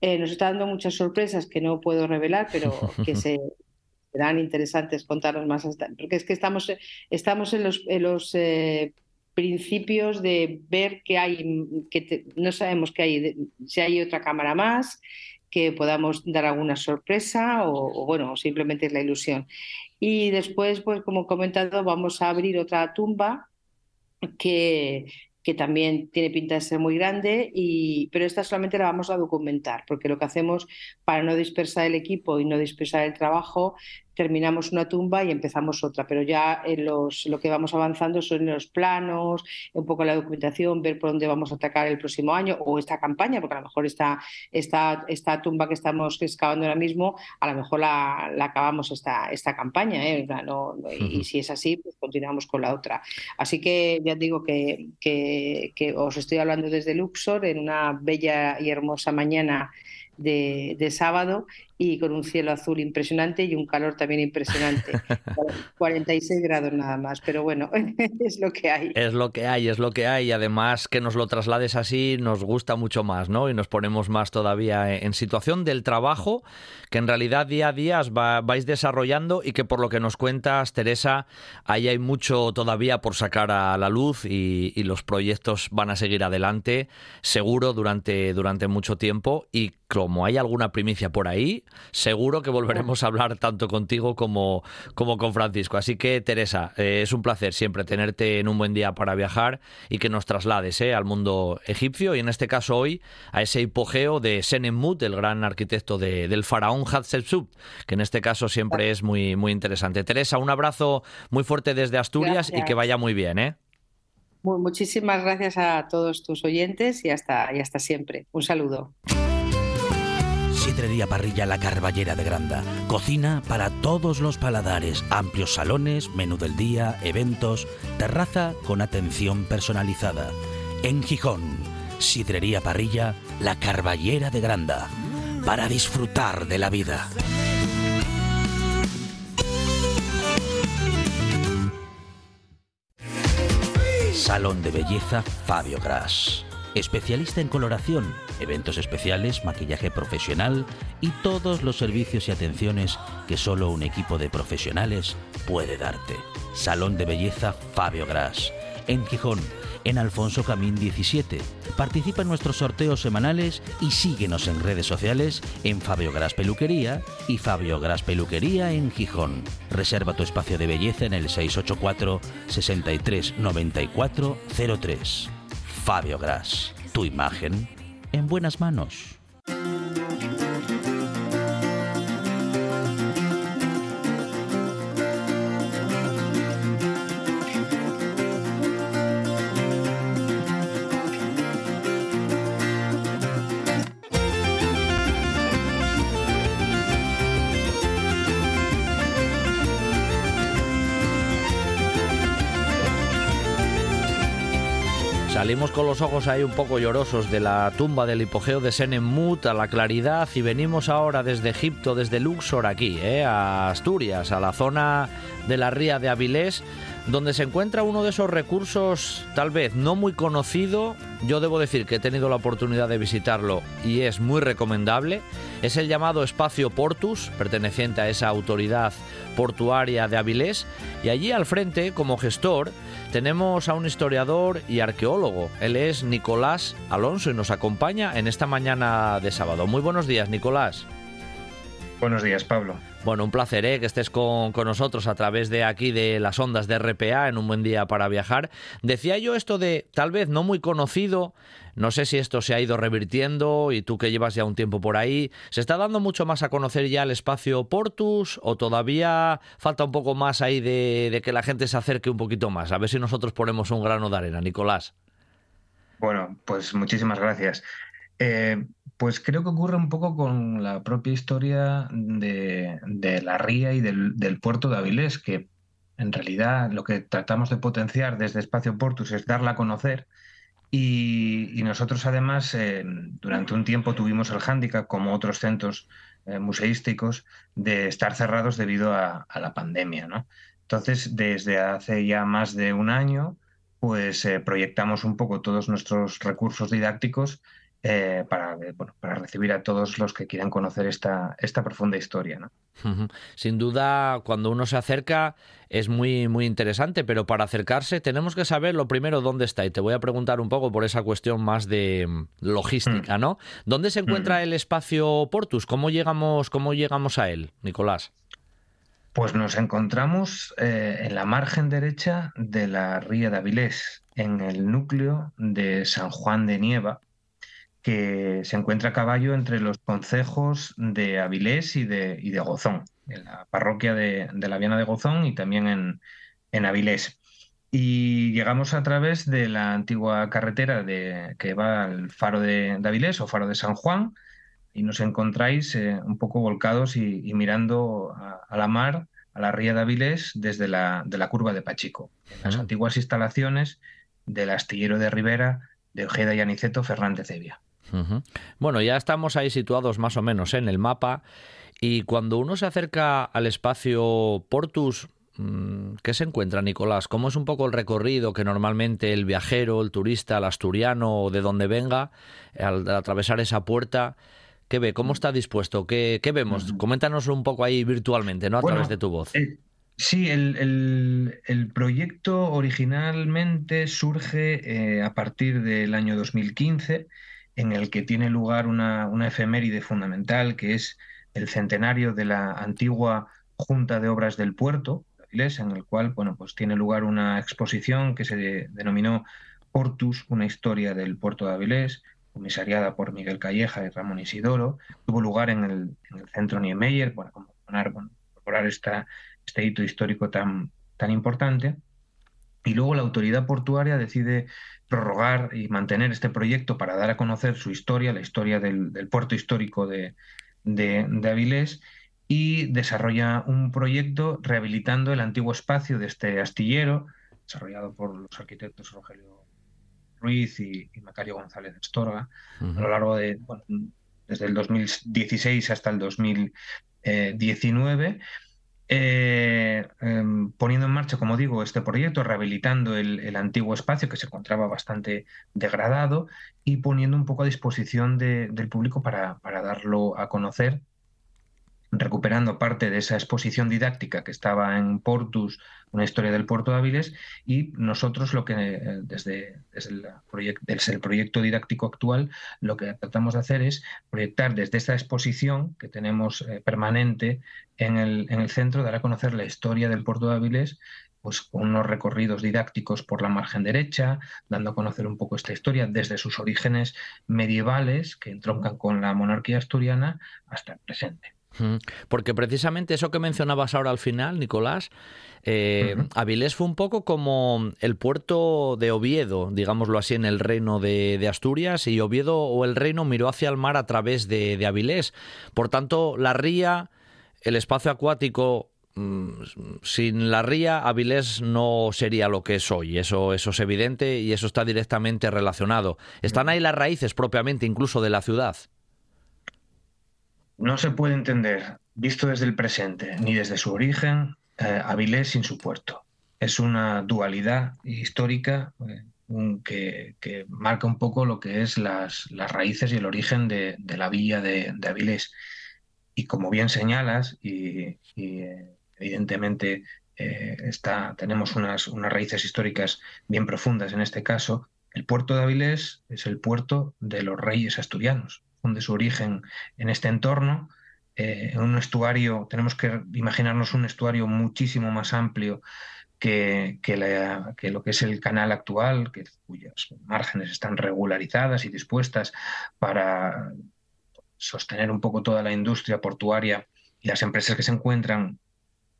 Eh, nos está dando muchas sorpresas que no puedo revelar, pero (laughs) que se, serán interesantes contarnos más hasta, porque es que estamos, estamos en los, en los principios de ver que hay, que no sabemos que hay, si hay otra cámara más, que podamos dar alguna sorpresa o, bueno, simplemente es la ilusión. Y después, pues como he comentado, vamos a abrir otra tumba que, que también tiene pinta de ser muy grande, y, pero esta solamente la vamos a documentar, porque lo que hacemos para no dispersar el equipo y no dispersar el trabajo terminamos una tumba y empezamos otra, pero ya en los, lo que vamos avanzando son los planos, un poco la documentación, ver por dónde vamos a atacar el próximo año o esta campaña, porque a lo mejor esta, esta, esta tumba que estamos excavando ahora mismo, a lo mejor la, acabamos esta, esta campaña, ¿eh? y, si es así, pues continuamos con la otra. Así que ya digo que, que, que os estoy hablando desde Luxor en una bella y hermosa mañana de, de, sábado y con un cielo azul impresionante y un calor también impresionante. (laughs) 46 grados nada más, pero bueno, (laughs) es lo que hay. Es lo que hay, es lo que hay. Además que nos lo traslades así nos gusta mucho más, ¿no? Y nos ponemos más todavía en situación del trabajo que en realidad día a día vais desarrollando y que por lo que nos cuentas, Teresa, ahí hay mucho todavía por sacar a la luz y, y los proyectos van a seguir adelante, seguro, durante, durante mucho tiempo. Y como hay alguna primicia por ahí, seguro que volveremos a hablar tanto contigo como, como con Francisco. Así que, Teresa, eh, es un placer siempre tenerte en un buen día para viajar y que nos traslades eh, al mundo egipcio y en este caso hoy a ese hipogeo de Senemut, el gran arquitecto del faraón Hatshepsut, que en este caso siempre es muy, muy interesante. Teresa, un abrazo muy fuerte desde Asturias y que vaya muy bien. ¿eh? Muchísimas gracias a todos tus oyentes y hasta, y hasta siempre. Un saludo. Sidrería Parrilla La Carballera de Granda. Cocina para todos los paladares. Amplios salones, menú del día, eventos, terraza con atención personalizada. En Gijón, Sidrería Parrilla La Carballera de Granda. Para disfrutar de la vida. Salón de Belleza Fabio Gras especialista en coloración, eventos especiales, maquillaje profesional y todos los servicios y atenciones que solo un equipo de profesionales puede darte. Salón de Belleza Fabio Gras, en Gijón, en Alfonso Camín 17. Participa en nuestros sorteos semanales y síguenos en redes sociales en Fabio Gras Peluquería y Fabio Gras Peluquería en Gijón. Reserva tu espacio de belleza en el 684 63 94 03. Fabio Gras, tu imagen en buenas manos. Salimos con los ojos ahí un poco llorosos de la tumba del hipogeo de Senemut a la claridad y venimos ahora desde Egipto, desde Luxor aquí, ¿eh? a Asturias, a la zona de la ría de Avilés, donde se encuentra uno de esos recursos tal vez no muy conocido. Yo debo decir que he tenido la oportunidad de visitarlo y es muy recomendable. Es el llamado Espacio Portus, perteneciente a esa autoridad portuaria de Avilés, y allí al frente, como gestor, tenemos a un historiador y arqueólogo. Él es Nicolás Alonso y nos acompaña en esta mañana de sábado. Muy buenos días, Nicolás. Buenos días, Pablo. Bueno, un placer ¿eh? que estés con, con, nosotros a través de aquí de las ondas de RPA en un buen día para viajar. Decía yo esto de tal vez no muy conocido, no sé si esto se ha ido revirtiendo y tú que llevas ya un tiempo por ahí, ¿se está dando mucho más a conocer ya el espacio Portus o todavía falta un poco más ahí de, de que la gente se acerque un poquito más? A ver si nosotros ponemos un grano de arena, Nicolás. Bueno, pues muchísimas gracias. Eh, pues creo que ocurre un poco con la propia historia de, la ría y del, puerto de Avilés, que en realidad lo que tratamos de potenciar desde Espacio Portus es darla a conocer. Y, nosotros además eh, durante un tiempo tuvimos el hándicap, como otros centros eh, museísticos, de estar cerrados debido a, a, la pandemia. ¿no? Entonces, desde hace ya más de un año, pues eh, proyectamos un poco todos nuestros recursos didácticos eh, para, bueno, para recibir a todos los que quieran conocer esta, esta profunda historia. ¿no? Sin duda, cuando uno se acerca es muy, muy interesante, pero para acercarse tenemos que saber lo primero dónde está. Y te voy a preguntar un poco por esa cuestión más de mm, logística, ¿no? ¿Dónde se encuentra el espacio Portus? ¿Cómo llegamos, cómo llegamos a él, Nicolás? Pues nos encontramos eh, en la margen derecha de la ría de Avilés, en el núcleo de San Juan de Nieva, que se encuentra a caballo entre los concejos de Avilés y de, y de Gozón, en la parroquia de, de, la Viana de Gozón y también en, en, Avilés. Y llegamos a través de la antigua carretera de, que va al faro de, de, Avilés o faro de San Juan y nos encontráis eh, un poco volcados y, y mirando a, a, la mar, a la ría de Avilés desde la, de la curva de Pachico, en las uh -huh. antiguas instalaciones del astillero de Rivera de Ojeda y Aniceto Fernández Evia. Uh -huh. Bueno, ya estamos ahí situados más o menos en el mapa y cuando uno se acerca al espacio Portus, mm, ¿qué se encuentra, Nicolás? ¿Cómo es un poco el recorrido que normalmente el viajero, el turista, el asturiano o de donde venga, al, atravesar esa puerta, ¿qué ve? ¿Cómo está dispuesto? ¿Qué, qué vemos? Uh -huh. Coméntanos un poco ahí virtualmente, ¿no? A bueno, través de tu voz. Eh, sí, el, el, el, proyecto originalmente surge eh, a partir del año 2015 en el que tiene lugar una, una efeméride fundamental, que es el centenario de la antigua Junta de Obras del Puerto, en el cual bueno, pues tiene lugar una exposición que se de, denominó Portus, una historia del puerto de Avilés, comisariada por Miguel Calleja y Ramón Isidoro. Tuvo lugar en el, en el centro Niemeyer para bueno, incorporar esta, este hito histórico tan, tan importante. Y luego la autoridad portuaria decide prorrogar y mantener este proyecto para dar a conocer su historia, la historia del, del puerto histórico de, de, de, Avilés, y desarrolla un proyecto rehabilitando el antiguo espacio de este astillero, desarrollado por los arquitectos Rogelio Ruiz y, y Macario González de Estorga, uh -huh. a lo largo de, bueno, desde el 2016 hasta el 2019 eh, em, poniendo en marcha, como digo, este proyecto, rehabilitando el, antiguo espacio que se encontraba bastante degradado y poniendo un poco a disposición del público para, para darlo a conocer recuperando parte de esa exposición didáctica que estaba en Portus, una historia del puerto de Áviles, y nosotros lo que eh, desde, el, proyecto didáctico actual lo que tratamos de hacer es proyectar desde esta exposición que tenemos eh, permanente en el, en el centro, dar a conocer la historia del puerto de Áviles pues con unos recorridos didácticos por la margen derecha, dando a conocer un poco esta historia desde sus orígenes medievales que entroncan con la monarquía asturiana hasta el presente. Porque precisamente eso que mencionabas ahora al final, Nicolás, eh, Avilés fue un poco como el puerto de Oviedo, digámoslo así, en el reino de, Asturias, y Oviedo o el reino miró hacia el mar a través de, Avilés. Por tanto, la ría, el espacio acuático, mm, sin la ría, Avilés no sería lo que es hoy. Eso, eso es evidente y eso está directamente relacionado. Están ahí las raíces propiamente incluso de la ciudad no se puede entender, visto desde el presente ni desde su origen, eh, Avilés sin su puerto. Es una dualidad histórica eh, que, marca un poco lo que es las, raíces y el origen de, la villa de, Avilés. Y como bien señalas, y, eh, evidentemente está, tenemos unas, unas raíces históricas bien profundas en este caso, el puerto de Avilés es el puerto de los reyes asturianos de su origen en este entorno. Eh, en un estuario, tenemos que imaginarnos un estuario muchísimo más amplio que, que, lo que es el canal actual, que, cuyas márgenes están regularizadas y dispuestas para sostener un poco toda la industria portuaria y las empresas que se encuentran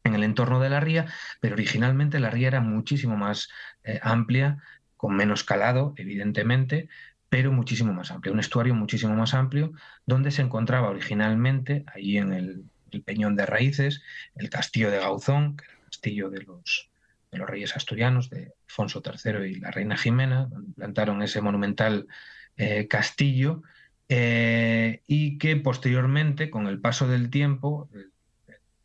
en el entorno de la ría, pero originalmente la ría era muchísimo más eh, amplia, con menos calado, evidentemente, pero muchísimo más amplio, un estuario muchísimo más amplio, donde se encontraba originalmente, allí en el, Peñón de Raíces, el castillo de Gauzón, que era el castillo de los, de los reyes asturianos, de Alfonso III y la reina Jimena, donde plantaron ese monumental eh, castillo, eh, y que posteriormente, con el paso del tiempo,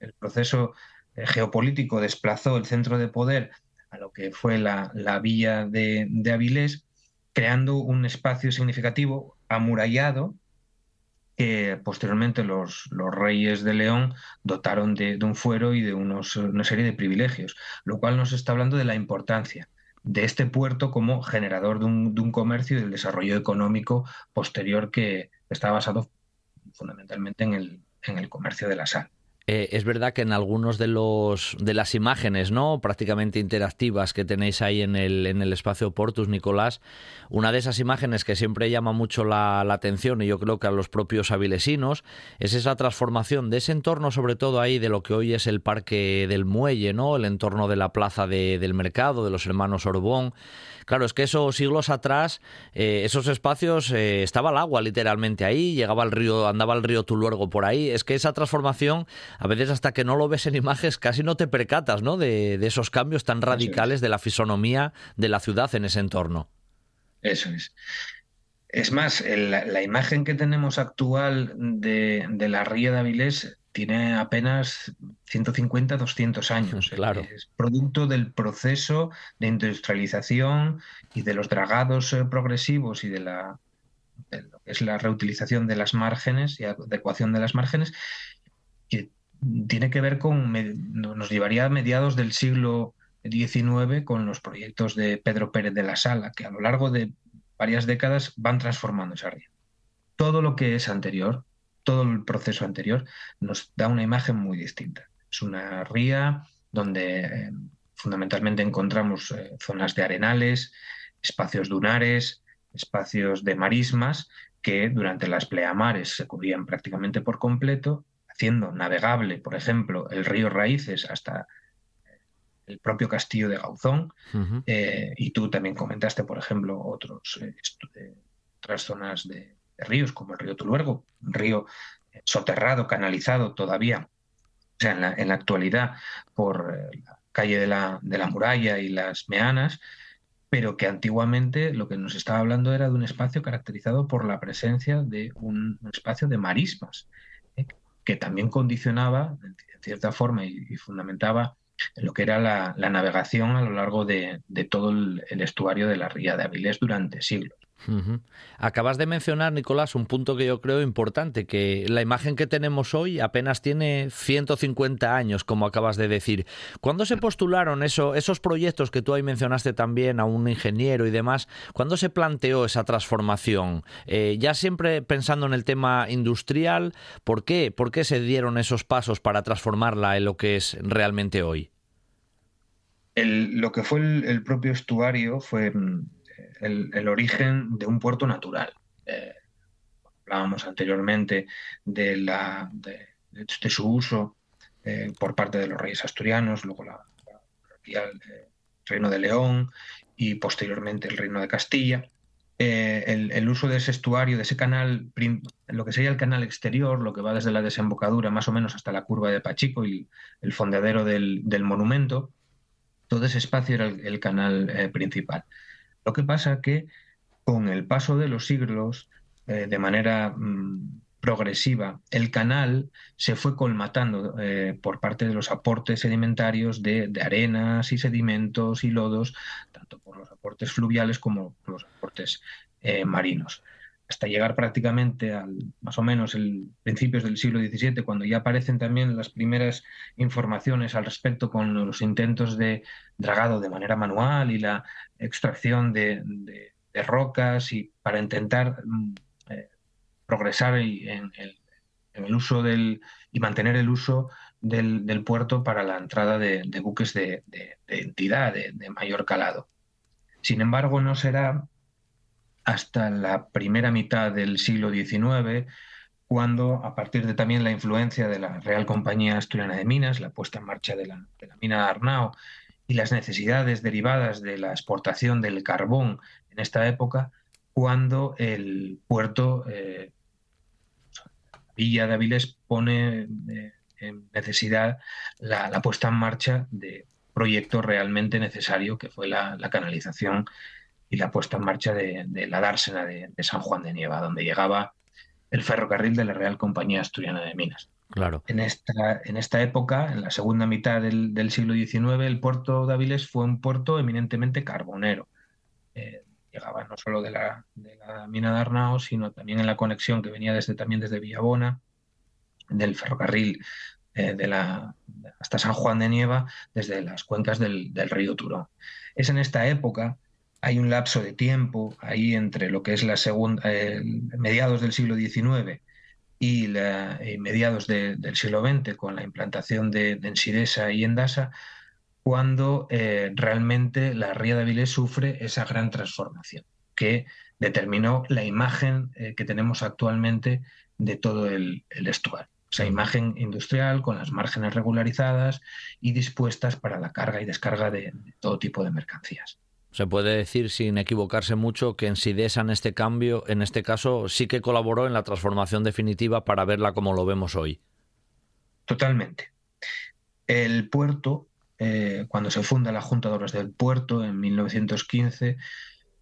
el, proceso eh, geopolítico desplazó el centro de poder a lo que fue la, villa de, de Avilés, creando un espacio significativo amurallado que posteriormente los, los reyes de León dotaron de, un fuero y de unos, una serie de privilegios, lo cual nos está hablando de la importancia de este puerto como generador de un, de un comercio y del desarrollo económico posterior que está basado fundamentalmente en el, en el comercio de la sal. Eh, es verdad que en algunos de los de las imágenes, ¿no? prácticamente interactivas que tenéis ahí en el, en el espacio Portus, Nicolás, una de esas imágenes que siempre llama mucho la, atención, y yo creo que a los propios avilesinos, es esa transformación de ese entorno, sobre todo ahí de lo que hoy es el parque del muelle, ¿no? El entorno de la plaza del mercado, de los hermanos Orbón. Claro, es que esos siglos atrás, eh, esos espacios, eh, estaba el agua literalmente ahí, llegaba el río, andaba el río Tuluergo por ahí. Es que esa transformación, a veces hasta que no lo ves en imágenes, casi no te percatas, ¿no? De, esos cambios tan radicales de la fisonomía de la ciudad en ese entorno. Eso es. Es más, la, imagen que tenemos actual de, de la ría de Avilés tiene apenas 150, 200 años. Claro. Es producto del proceso de industrialización y de los dragados eh, progresivos y de, la, lo que es la reutilización de las márgenes y adecuación de las márgenes, que tiene que ver con, nos llevaría a mediados del siglo XIX con los proyectos de Pedro Pérez de la Sala, que a lo largo de varias décadas van transformando esa ría. Todo lo que es anterior, todo el proceso anterior, nos da una imagen muy distinta. Es una ría donde eh, fundamentalmente encontramos eh, zonas de arenales, espacios dunares, espacios de marismas que durante las pleamares se cubrían prácticamente por completo, haciendo navegable, por ejemplo, el río Raíces hasta eh, el propio castillo de Gauzón. y tú también comentaste, por ejemplo, otros, otras zonas de, ríos como el río Tuluergo, un río eh, soterrado, canalizado todavía, o sea, en la, actualidad por eh, la calle de la, muralla y las meanas, pero que antiguamente lo que nos estaba hablando era de un espacio caracterizado por la presencia de un, espacio de marismas, eh, que también condicionaba cierta forma y, fundamentaba lo que era la, navegación a lo largo de, todo el, el, estuario de la ría de Avilés durante siglos. Acabas de mencionar, Nicolás, un punto que yo creo importante, que la imagen que tenemos hoy apenas tiene 150 años, como acabas de decir. ¿Cuándo se postularon eso, esos proyectos que tú ahí mencionaste también a un ingeniero y demás? ¿Cuándo se planteó esa transformación? Eh, ya siempre pensando en el tema industrial, ¿por qué? ¿Por qué se dieron esos pasos para transformarla en lo que es realmente hoy? lo que fue el propio estuario fue el, origen de un puerto natural. Eh, hablábamos anteriormente de, la, de, su uso eh, por parte de los reyes asturianos, luego la, el eh, Reino de León y posteriormente el Reino de Castilla. el, uso de ese estuario, de ese canal, lo que sería el canal exterior, lo que va desde la desembocadura más o menos hasta la curva de Pachico y el fondeadero del, monumento, todo ese espacio era el, canal principal. Lo que pasa que con el paso de los siglos, eh, de manera mm, progresiva, el canal se fue colmatando eh, por parte de los aportes sedimentarios de, arenas y sedimentos y lodos, tanto por los aportes fluviales como por los aportes eh, marinos hasta llegar prácticamente al más o menos el principios del siglo XVII, cuando ya aparecen también las primeras informaciones al respecto con los intentos de dragado de manera manual y la extracción de, rocas y para intentar mm, eh, progresar en el, uso del y mantener el uso del, puerto para la entrada de, buques de, entidad de mayor calado. Sin embargo, no será hasta la primera mitad del siglo XIX, cuando, a partir de también la influencia de la Real Compañía Asturiana de Minas, la puesta en marcha de la, mina de Arnao y las necesidades derivadas de la exportación del carbón en esta época, cuando el puerto, eh, Villa de Avilés, pone eh, en necesidad la, puesta en marcha de proyecto realmente necesario, que fue la canalización y la puesta en marcha de, la dársena de, San Juan de Nieva, donde llegaba el ferrocarril de la Real Compañía Asturiana de Minas. Claro. En esta, en esta época, en la segunda mitad del, siglo XIX, el puerto de fue un puerto eminentemente carbonero. Eh, llegaba no solo de la, mina de Arnao, sino también en la conexión que venía desde, también desde Villabona, del ferrocarril eh, de la, hasta San Juan de Nieva, desde las cuencas del, del río Turón. Es en esta época hay un lapso de tiempo ahí entre lo que es la segunda, mediados del siglo XIX y mediados del siglo XX con la implantación de, Ensidesa y Endasa, cuando eh, realmente la Ría de Avilés sufre esa gran transformación que determinó la imagen eh, que tenemos actualmente de todo el, estuario. Esa imagen industrial con las márgenes regularizadas y dispuestas para la carga y descarga de todo tipo de mercancías. Se puede decir, sin equivocarse mucho, que en Sidesa en este cambio, en este caso, sí que colaboró en la transformación definitiva para verla como lo vemos hoy. Totalmente. El puerto, eh, cuando se funda la Junta de Obras del Puerto en 1915,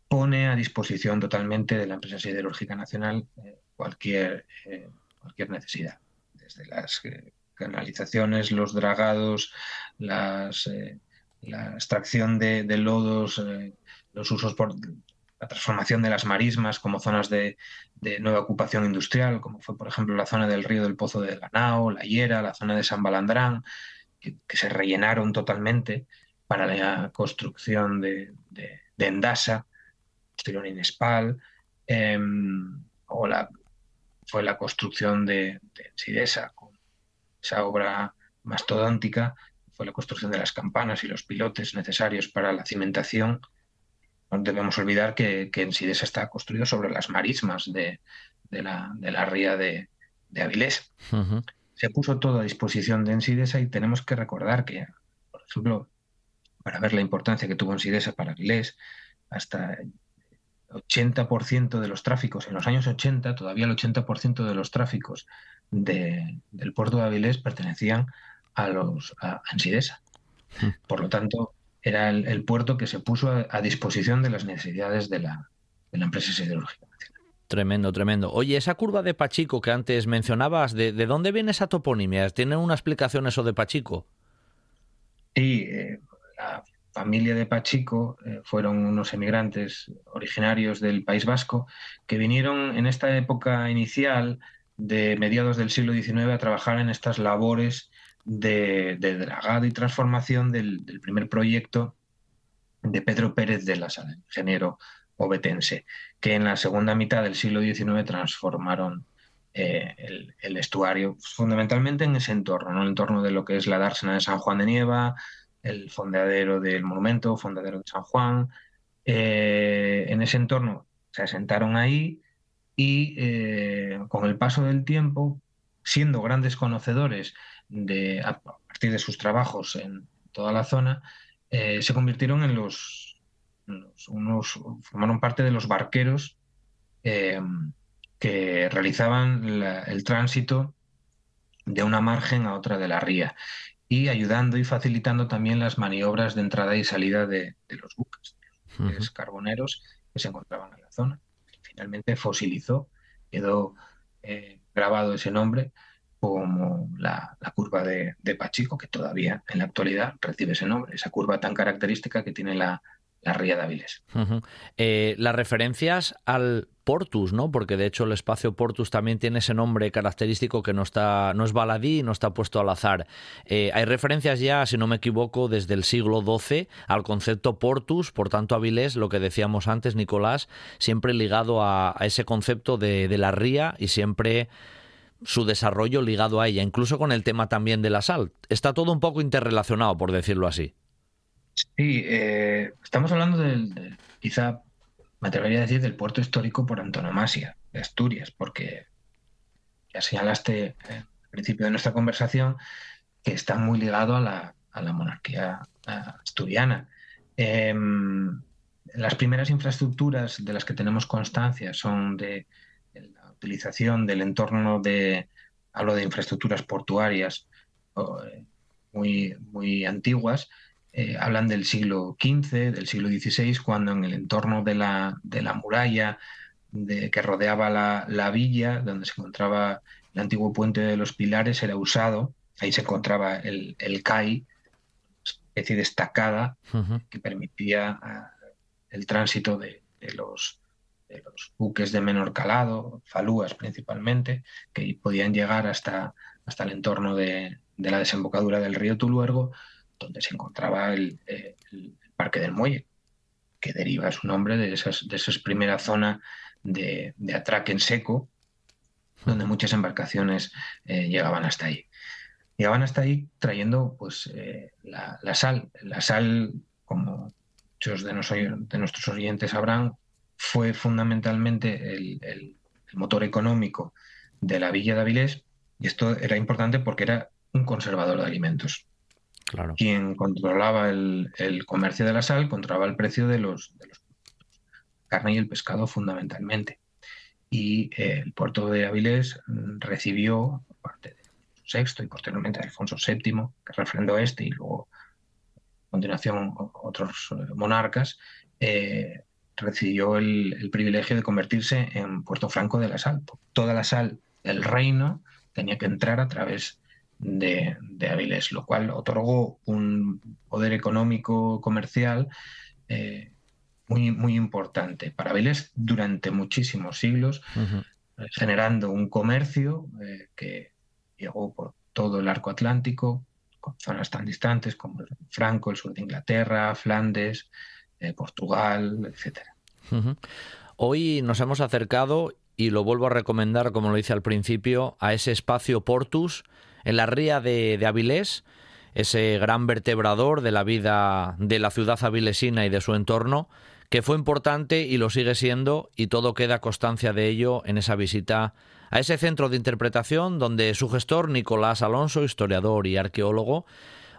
pone a disposición totalmente de la empresa siderúrgica nacional eh, cualquier, eh, cualquier necesidad, desde las canalizaciones, los dragados, las la extracción de, lodos, eh, los usos por la transformación de las marismas como zonas de, nueva ocupación industrial, como fue, por ejemplo, la zona del río del Pozo de Ganao, la Hiera, la zona de San Balandrán, que, se rellenaron totalmente para la construcción de, Endasa, posterior Inespal, em, o la, fue la construcción de, de Sidesa, con esa obra mastodóntica fue la construcción de las campanas y los pilotes necesarios para la cimentación. No debemos olvidar que, que Ensidesa está construido sobre las marismas de, la, ría de, Avilés. Se puso todo a disposición de Ensidesa y tenemos que recordar que, por ejemplo, para ver la importancia que tuvo Ensidesa para Avilés, hasta el 80% de los tráficos, en los años 80, todavía el 80% de los tráficos del puerto de Avilés pertenecían a los a Ansidesa. Por lo tanto, era el, puerto que se puso a, disposición de las necesidades de la, de la empresa siderúrgica nacional. Tremendo, tremendo. Oye, esa curva de Pachico que antes mencionabas, ¿de, dónde viene esa toponimia? ¿Tiene una explicación eso de Pachico? Sí, eh, la familia de Pachico eh, fueron unos emigrantes originarios del País Vasco que vinieron en esta época inicial de mediados del siglo XIX a trabajar en estas labores de, dragado y transformación del, primer proyecto de Pedro Pérez de la Sala, ingeniero obetense, que en la segunda mitad del siglo XIX transformaron eh, el, estuario fundamentalmente en ese entorno, en el entorno de lo que es la dársena de San Juan de Nieva, el fondeadero del monumento, fondeadero de San Juan. Eh, en ese entorno se asentaron ahí y eh, con el paso del tiempo, siendo grandes conocedores de, a partir de sus trabajos en toda la zona, eh, se convirtieron en los, unos, formaron parte de los barqueros que realizaban el tránsito de una margen a otra de la ría y ayudando y facilitando también las maniobras de entrada y salida de, los buques, los carboneros que se encontraban en la zona. Finalmente fosilizó, quedó eh, grabado ese nombre como la, curva de, Pachico, que todavía en la actualidad recibe ese nombre, esa curva tan característica que tiene la, la ría de Áviles. Eh, las referencias al Portus, ¿no? Porque de hecho el espacio Portus también tiene ese nombre característico que no está, no es baladí, no está puesto al azar. Eh, hay referencias ya, si no me equivoco, desde el siglo XII al concepto Portus, por tanto Avilés, lo que decíamos antes, Nicolás, siempre ligado a, ese concepto de, la ría y siempre su desarrollo ligado a ella, incluso con el tema también de la sal. Está todo un poco interrelacionado, por decirlo así. Sí, eh, estamos hablando del, quizá me atrevería a decir, del puerto histórico por antonomasia de Asturias, porque ya señalaste al principio de nuestra conversación que está muy ligado a la, monarquía asturiana. Em, las primeras infraestructuras de las que tenemos constancia son de, la utilización del entorno de, hablo de infraestructuras portuarias eh, muy, muy antiguas, eh, hablan del siglo XV, del siglo XVI, cuando en el entorno de la, de la muralla de, que rodeaba la, villa, donde se encontraba el antiguo puente de los Pilares, era usado, ahí se encontraba el, el CAI, especie destacada que permitía ah, el tránsito de, los, de los buques de menor calado, falúas principalmente, que podían llegar hasta, hasta el entorno de, de la desembocadura del río Tuluergo donde se encontraba el, Parque del Muelle, que deriva su nombre de, esas, de esa primera zona de, atraque en seco, donde muchas embarcaciones eh, llegaban hasta ahí. Llegaban hasta ahí trayendo pues, eh, la, sal. La sal, como muchos de, de, nuestros oyentes sabrán, fue fundamentalmente el, motor económico de la Villa de Avilés, y esto era importante porque era un conservador de alimentos. Quien controlaba el, comercio de la sal controlaba el precio de los, de los carne y el pescado fundamentalmente. Y eh, el puerto de Avilés recibió, por parte de VI y posteriormente de Alfonso VII, que refrendó este y luego a continuación otros eh, monarcas, eh, recibió el, privilegio de convertirse en Puerto Franco de la Sal. Toda la sal del reino tenía que entrar a través de, de lo cual otorgó un poder económico comercial eh, muy, muy importante para Avilés durante muchísimos siglos, eh, generando un comercio eh, que llegó por todo el arco atlántico, con zonas tan distantes como Franco, el sur de Inglaterra, Flandes, Portugal, etc. Hoy nos hemos acercado, y lo vuelvo a recomendar, como lo hice al principio, a ese espacio Portus, en la ría de, Avilés, ese gran vertebrador de la vida de la ciudad avilesina y de su entorno, que fue importante y lo sigue siendo, y todo queda constancia de ello en esa visita a ese centro de interpretación donde su gestor, Nicolás Alonso, historiador y arqueólogo,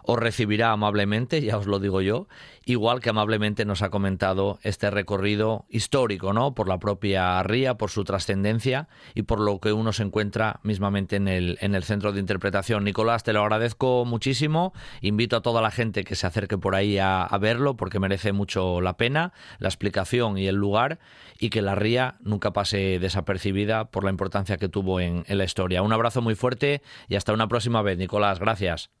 os recibirá amablemente, ya os lo digo yo, igual que amablemente nos ha comentado este recorrido histórico, ¿no? Por la propia ría, por su trascendencia y por lo que uno se encuentra mismamente en el, en el centro de interpretación. Nicolás, te lo agradezco muchísimo. Invito a toda la gente que se acerque por ahí a, verlo porque merece mucho la pena, la explicación y el lugar y que la ría nunca pase desapercibida por la importancia que tuvo en, en la historia. Un abrazo muy fuerte y hasta una próxima vez, Nicolás. Gracias.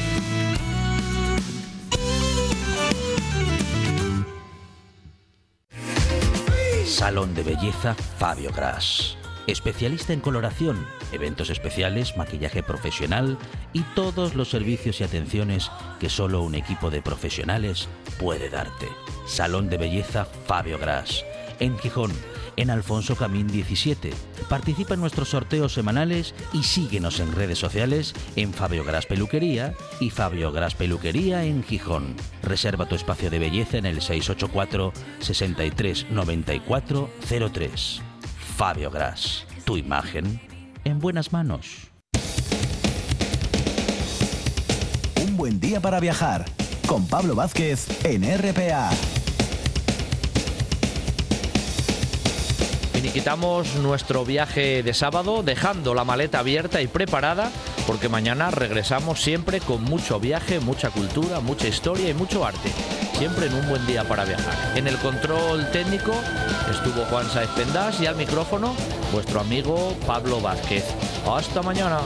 Salón de Belleza Fabio Gras. Especialista en coloración, eventos especiales, maquillaje profesional y todos los servicios y atenciones que solo un equipo de profesionales puede darte. Salón de Belleza Fabio Gras. En Gijón, en Alfonso Camín 17. Participa en nuestros sorteos semanales y síguenos en redes sociales en Fabio Gras Peluquería y Fabio Gras Peluquería en Gijón. Reserva tu espacio de belleza en el 684 63 94 03. Fabio Gras, tu imagen en buenas manos. Un buen día para viajar con Pablo Vázquez en RPA. Finiquitamos nuestro viaje de sábado dejando la maleta abierta y preparada porque mañana regresamos siempre con mucho viaje, mucha cultura, mucha historia y mucho arte. Siempre en un buen día para viajar. En el control técnico estuvo Juan Saez Pendas y al micrófono vuestro amigo Pablo Vázquez. Hasta mañana.